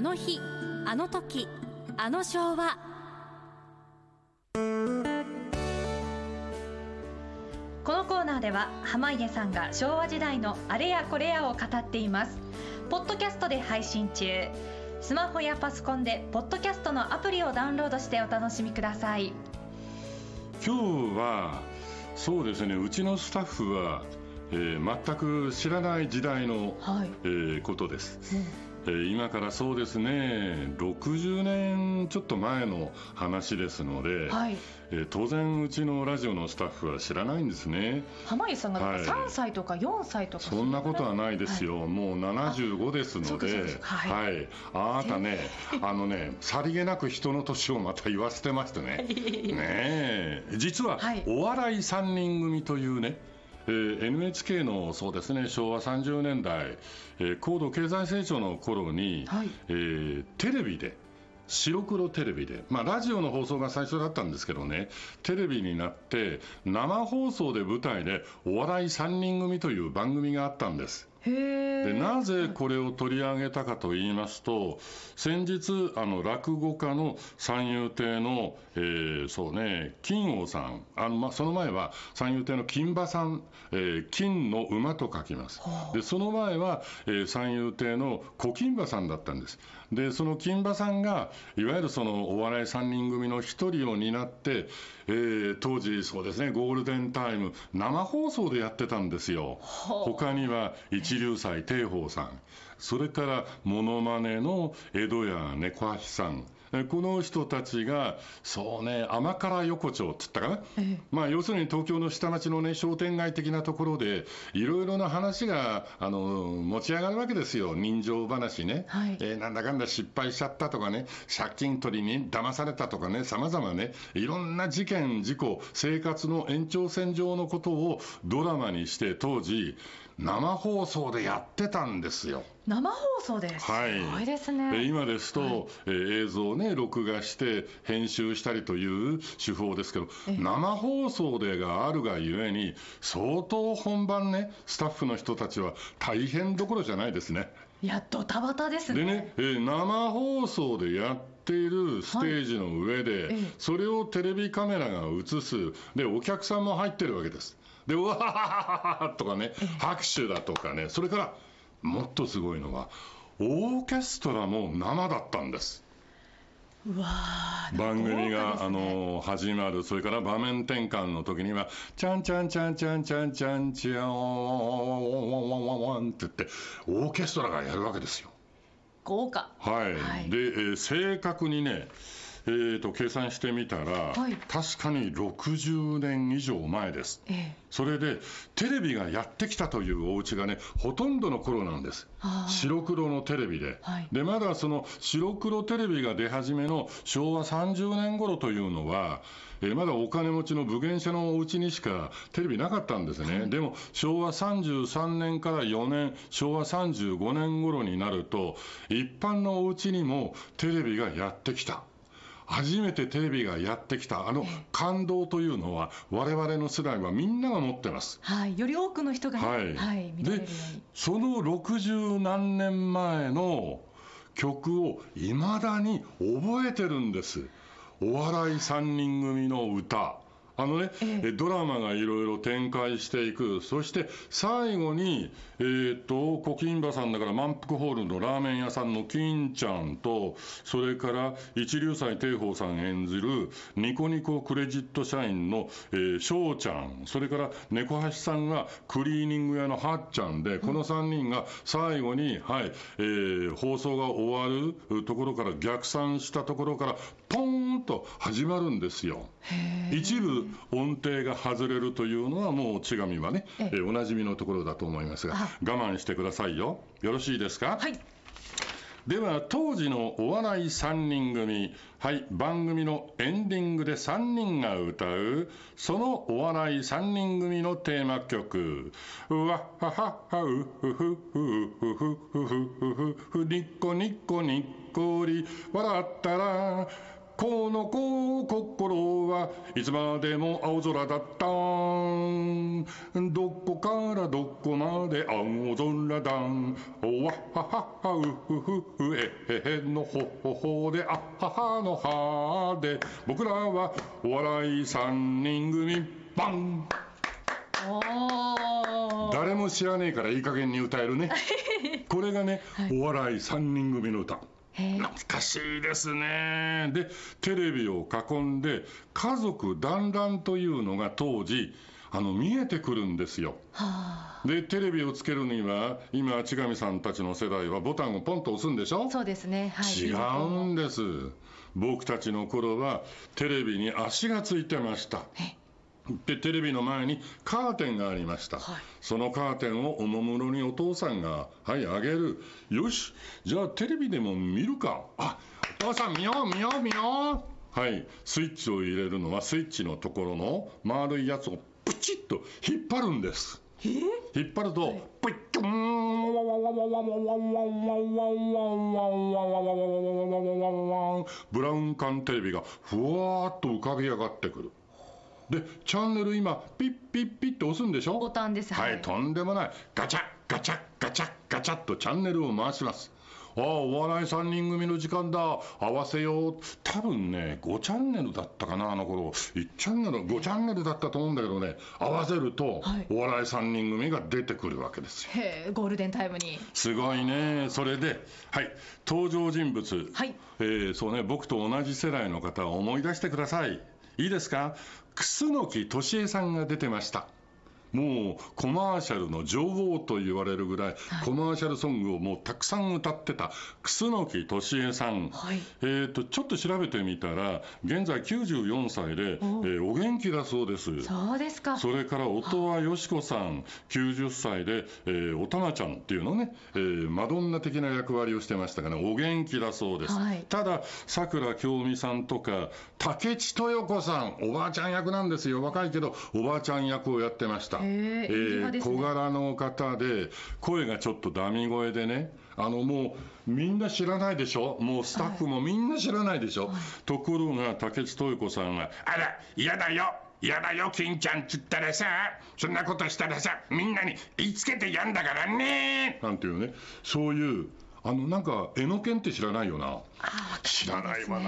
あの日あの時あの昭和。このコーナーでは濱家さんが昭和時代のあれやこれやを語っています。ポッドキャストで配信中。スマホやパソコンでポッドキャストのアプリをダウンロードしてお楽しみください。今日はそうですねうちのスタッフは、えー全く知らない時代の、はい。えーことです、えー今からそうですね60年ちょっと前の話ですので、はい。えー当然うちのラジオのスタッフは知らないんですね。濱家さんがはい。3歳とか4歳とか。そんなことはないですよ、もう75ですので、かはい。はい、あなたね、あのね、さりげなく人の年をまた言わせてましてね、ねえ、実ははい。お笑い3人組というね、えー NHK のそうですね昭和30年代、えー高度経済成長の頃に、はいえーテレビで白黒テレビで、まあ、ラジオの放送が最初だったんですけどねテレビになって生放送で舞台でお笑い3人組という番組があったんです。でなぜこれを取り上げたかと言いますと先日あの落語家の三遊亭の、えーそうね金王さんあの、まあ、その前は三遊亭の金馬さん、えー金の馬と書きます。でその前は、えー三遊亭の小金馬さんだったんですでその金馬さんがいわゆるそのお笑い三人組の一人を担って、えー当時そうですねゴールデンタイム生放送でやってたんですよ。他には一流斎定宝さん。それからモノマネの江戸家猫橋さん。えこの人たちがそうね甘辛横丁って言ったかな、まあ要するに東京の下町のね商店街的なところでいろいろな話があの持ち上がるわけですよ。人情話ね、はい。えーなんだかんだ失敗しちゃったとかね。借金取りに騙されたとかね。様々ね。いろんな事件事故生活の延長線上のことをドラマにして当時生放送でやってたんですよ。生放送です。はい、すごいですえね今ですと、はい。えー映像をね録画して編集したりという手法ですけどええ。生放送でがあるがゆえに相当本番ねスタッフの人たちは大変どころじゃないですね。いやドタバタですね。でね、えー生放送でやっているステージの上で、はい。ええ。それをテレビカメラが映す、で、お客さんも入ってるわけです。で、うわははははとかね、拍手だとかね、それから、もっとすごいのは、オーケストラも生だったんです。うわー番組が、ねあの始まる、それから場面転換の時には、ちゃんちゃんちゃんちゃんちゃんちゃんちゃん、ワンワンワンワンって言って、オーケストラがやるわけですよ。豪華はい、はいで、えー正確にね、えー、と計算してみたら、はい。確かに60年以上前です。ええ。それでテレビがやってきたというお家がねほとんどの頃なんです。白黒のテレビで、はい。でまだその白黒テレビが出始めの昭和30年頃というのは、えーまだお金持ちの武芸者のお家にしかテレビなかったんですね、でも昭和33年から4年昭和35年頃になると一般のお家にもテレビがやってきた初めてテレビがやってきたあの感動というのは我々の世代はみんなが持ってます。はいより多くの人がねはい、はいでその60何年前の曲をいまだに覚えてるんです。お笑い3人組の歌あのね、ええ。えドラマがいろいろ展開していく。そして最後にえーっと小金馬さんだから満腹ホールのラーメン屋さんの金ちゃんとそれから一流斎定宝さん演じるニコニコクレジット社員のえー翔、ちゃん。それから猫橋さんがクリーニング屋のはっちゃんでこの3人が最後に、はいえー放送が終わるところから逆算したところからポーンと始まるんですよ。一部音程が外れるというのはもう千神はね、えおなじみのところだと思いますがあ。我慢してくださいよ。よろしいですか？はい。では当時のお笑い3人組。はい番組のエンディングで3人が歌うそのお笑い3人組のテーマ曲「うわっはははうふふふふふふふふふニッコニッコニッコリ笑ったらこの子心はいつまでも青空だったどこからどこまで青空だおわはははうふふふえへへのほほほであっははのはで。僕らはお笑い三人組バン。誰も知らねえからいい加減に歌えるね。これがね、お笑い三人組の歌懐かしいですね。でテレビを囲んで家族団らんというのが当時あの見えてくるんですよ。はでテレビをつけるには今千上さんたちの世代はボタンをポンと押すんでしょ？あそうですね。はい。違うんです。僕たちの頃はテレビに足がついてました。えでテレビの前にカーテンがありました、はい。そのカーテンをおもむろにお父さんが「はいあげる。よし。じゃあテレビでも見るか。あお父さん見よう見よう見よう」はい。スイッチを入れるのはスイッチのところの丸いやつをプチッと引っ張るんです。引っ張ると、プイッとブラウン管テレビがふわーっと浮かび上がってくるでチャンネル今ピッピッピッって押すんでしょ？ボタンですはい、とんでもない。ガチャガチャガチャガチャっとチャンネルを回します。ああお笑い3人組の時間だ。合わせよう。多分ね5チャンネルだったかなあの頃。1チャンネル5チャンネルだったと思うんだけどね。合わせると、はい。お笑い3人組が出てくるわけですよ。へーゴールデンタイムに。すごいね。それではい。登場人物。はい。えーそうね僕と同じ世代の方を思い出してください。いいですか？楠木敏恵さんが出てました。もうコマーシャルの女王と言われるぐらい、コマーシャルソングをもうたくさん歌ってた楠木敏恵さん、はい。えー、とちょっと調べてみたら現在94歳で、えおー。お元気だそうです。そうですか。それから音羽よし子さん、90歳で、えーおたまちゃんっていうのね、えーマドンナ的な役割をしてましたがね、お元気だそうです。はい。ただ、さくら京美さんとか、竹地豊子さん、おばあちゃん役なんですよ、若いけど、おばあちゃん役をやってました。へー小柄の方で、声がちょっとダミ声でね、あのもうみんな知らないでしょ、もうスタッフもみんな知らないでしょ、ところが竹地豊子さんが、あら、嫌だよ、嫌だよ、金ちゃんっつったらさ、そんなことしたらさ、みんなに言いつけてやんだからね、なんていうね、そういう、あのなんか、えのけんって知らないよな？知らないわ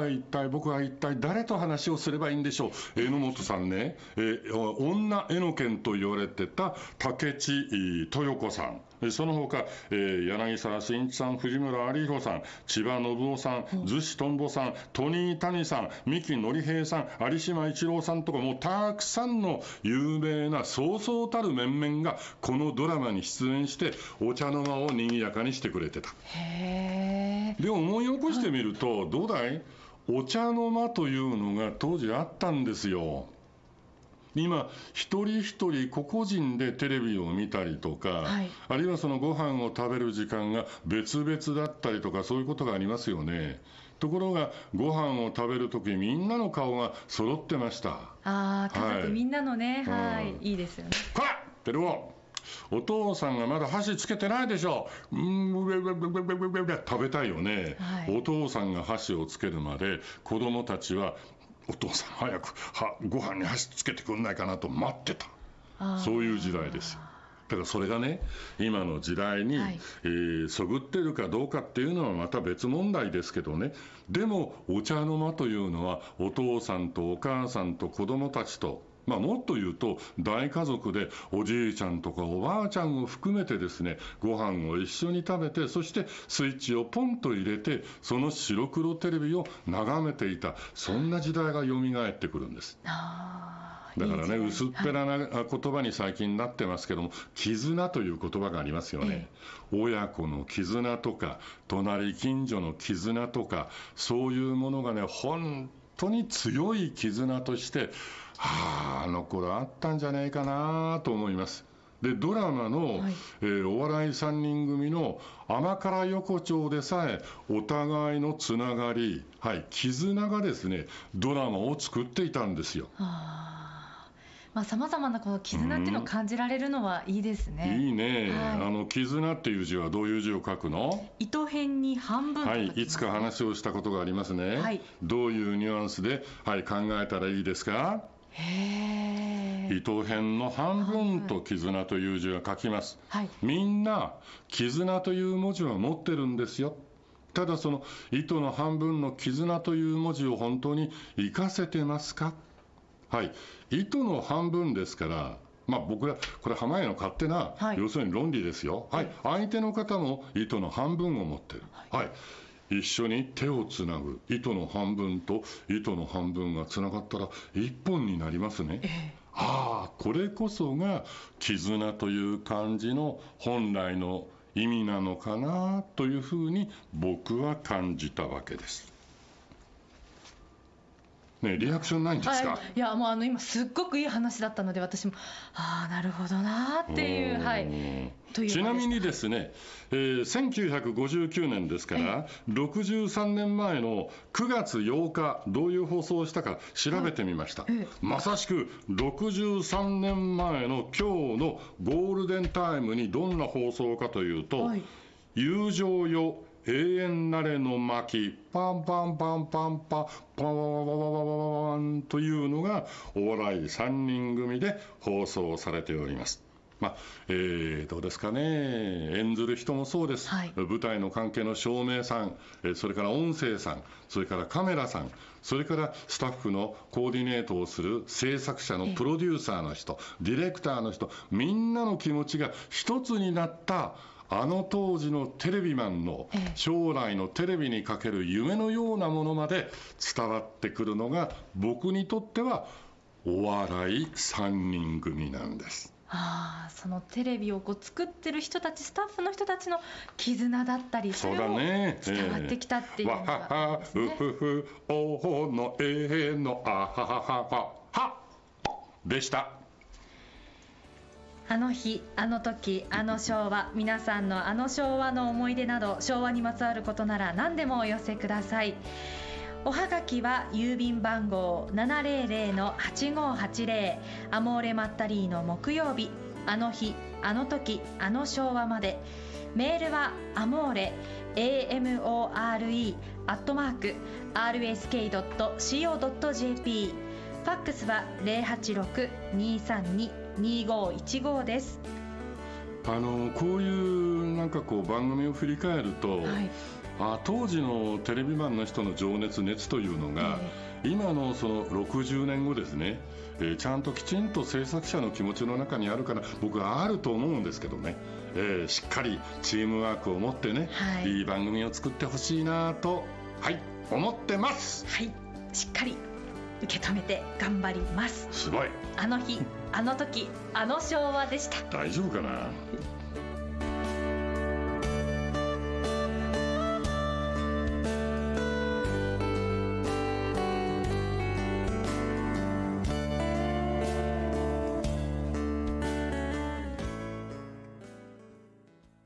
な、一体僕は一体誰と話をすればいいんでしょう、榎本さんね、えー女えのけんと言われてた竹地えー豊子さん、えーその他、えー柳沢慎一さん、藤村有彦さん、千葉信夫さん、逗子とんぼさん、トニー谷さん、三木のり平さん、有島一郎さんとか、もうたくさんの有名なそうそうたる面々が、このドラマに出演して、お茶の間を賑やかにしてくれてた。で思い起こしてみると、どうだい？お茶の間というのが当時あったんですよ。今、一人一人個々人でテレビを見たりとか、はい。あるいはそのご飯を食べる時間が別々だったりとか、そういうことがありますよね。ところが、ご飯を食べるとき、みんなの顔が揃ってました。ああ家はい。族みんなのね。はい、うん。い、いですよね。こらテルオお父さんがまだ箸つけてないでしょ。うーん食べたいよね、はいお父さんが箸をつけるまで子供たちはお父さん早くはご飯に箸つけてくんないかなと待ってた。そういう時代ですよ。だからそれがね今の時代に、はい。えーそぐってるかどうかっていうのはまた別問題ですけどね。でもお茶の間というのはお父さんとお母さんと子供たちとまあ、もっと言うと大家族でおじいちゃんとかおばあちゃんを含めてですねご飯を一緒に食べてそしてスイッチをポンと入れてその白黒テレビを眺めていたそんな時代が蘇ってくるんです。だからね、薄っぺらな言葉に最近なってますけども、絆という言葉がありますよね。親子の絆とか、隣近所の絆とか、そういうものがね、本当に強い絆として、はあ、あの頃あったんじゃないかなと思います。で、ドラマの、はい。えーお笑い3人組の甘辛横丁でさえ、お互いのつながり、はい、絆がですね、ドラマを作っていたんですよ。さまざまなこの絆っていうのを感じられるのはいいですね。いいね、はい。あの絆っていう字はどういう字を書くの？糸辺に半分とはい、いつか話をしたことがありますね、はい。どういうニュアンスで、はい、考えたらいいですか？糸辺の半分と絆という字は書きます。はい。みんな絆という文字は持ってるんですよ。ただその糸の半分の絆という文字を本当に活かせてますか？はい。糸の半分ですからまあ僕らこれ濱家の勝手な、はい。要するに論理ですよ。はい。相手の方も糸の半分を持ってる。はい一緒に手をつなぐ。糸の半分と糸の半分がつながったら一本になりますね、ああこれこそが絆という漢字の本来の意味なのかなというふうに僕は感じたわけです。ねえリアクションないんですか、はい、いやもうあの今すっごくいい話だったので私もああなるほどなーっていうはい。というちなみにでですね、えー1959年ですから、63年前の9月8日、どういう放送をしたか調べてみました。ええ。まさしく63年前の今日のゴールデンタイムにどんな放送かというと、はい。友情よ永遠なれの巻パンパンパンパンパンパンパンパンパンパンというのがお笑い3人組で放送されております。まあえーどうですかね、演ずる人もそうです、はい舞台の関係の照明さん、それから音声さん、それからカメラさん、それからスタッフのコーディネートをする制作者のプロデューサーの人、ディレクターの人、みんなの気持ちが一つになった、あの当時のテレビマンのええ将来のテレビにかける夢のようなものまで伝わってくるのが、僕にとってはお笑い3人組なんです。ああそのテレビをこう作ってる人たちスタッフの人たちの絆だったりそうだね。伝わってきたっていうのわはがはうふふおほのえのあはははははでした。あの日あの時あの昭和皆さんのあの昭和の思い出など昭和にまつわることなら何でもお寄せください。おはがきは郵便番号700-8580アモーレマッタリーの木曜日。あの日あの時あの昭和まで。メールはアモーレ AMORE アットマーク RSK.CO.JP ファックスは086-232 086-232-2515です。あのこういうなんかこう番組を振り返ると、はい。あ当時のテレビマンの人の情熱熱というのが、今のその60年後ですね、えーちゃんときちんと制作者の気持ちの中にあるから僕はあると思うんですけどね、えーしっかりチームワークを持ってね、はいいい番組を作ってほしいなとはい思ってますはい。しっかり受け止めて頑張ります。すごいあの日、あの時、あの昭和でした。大丈夫かな？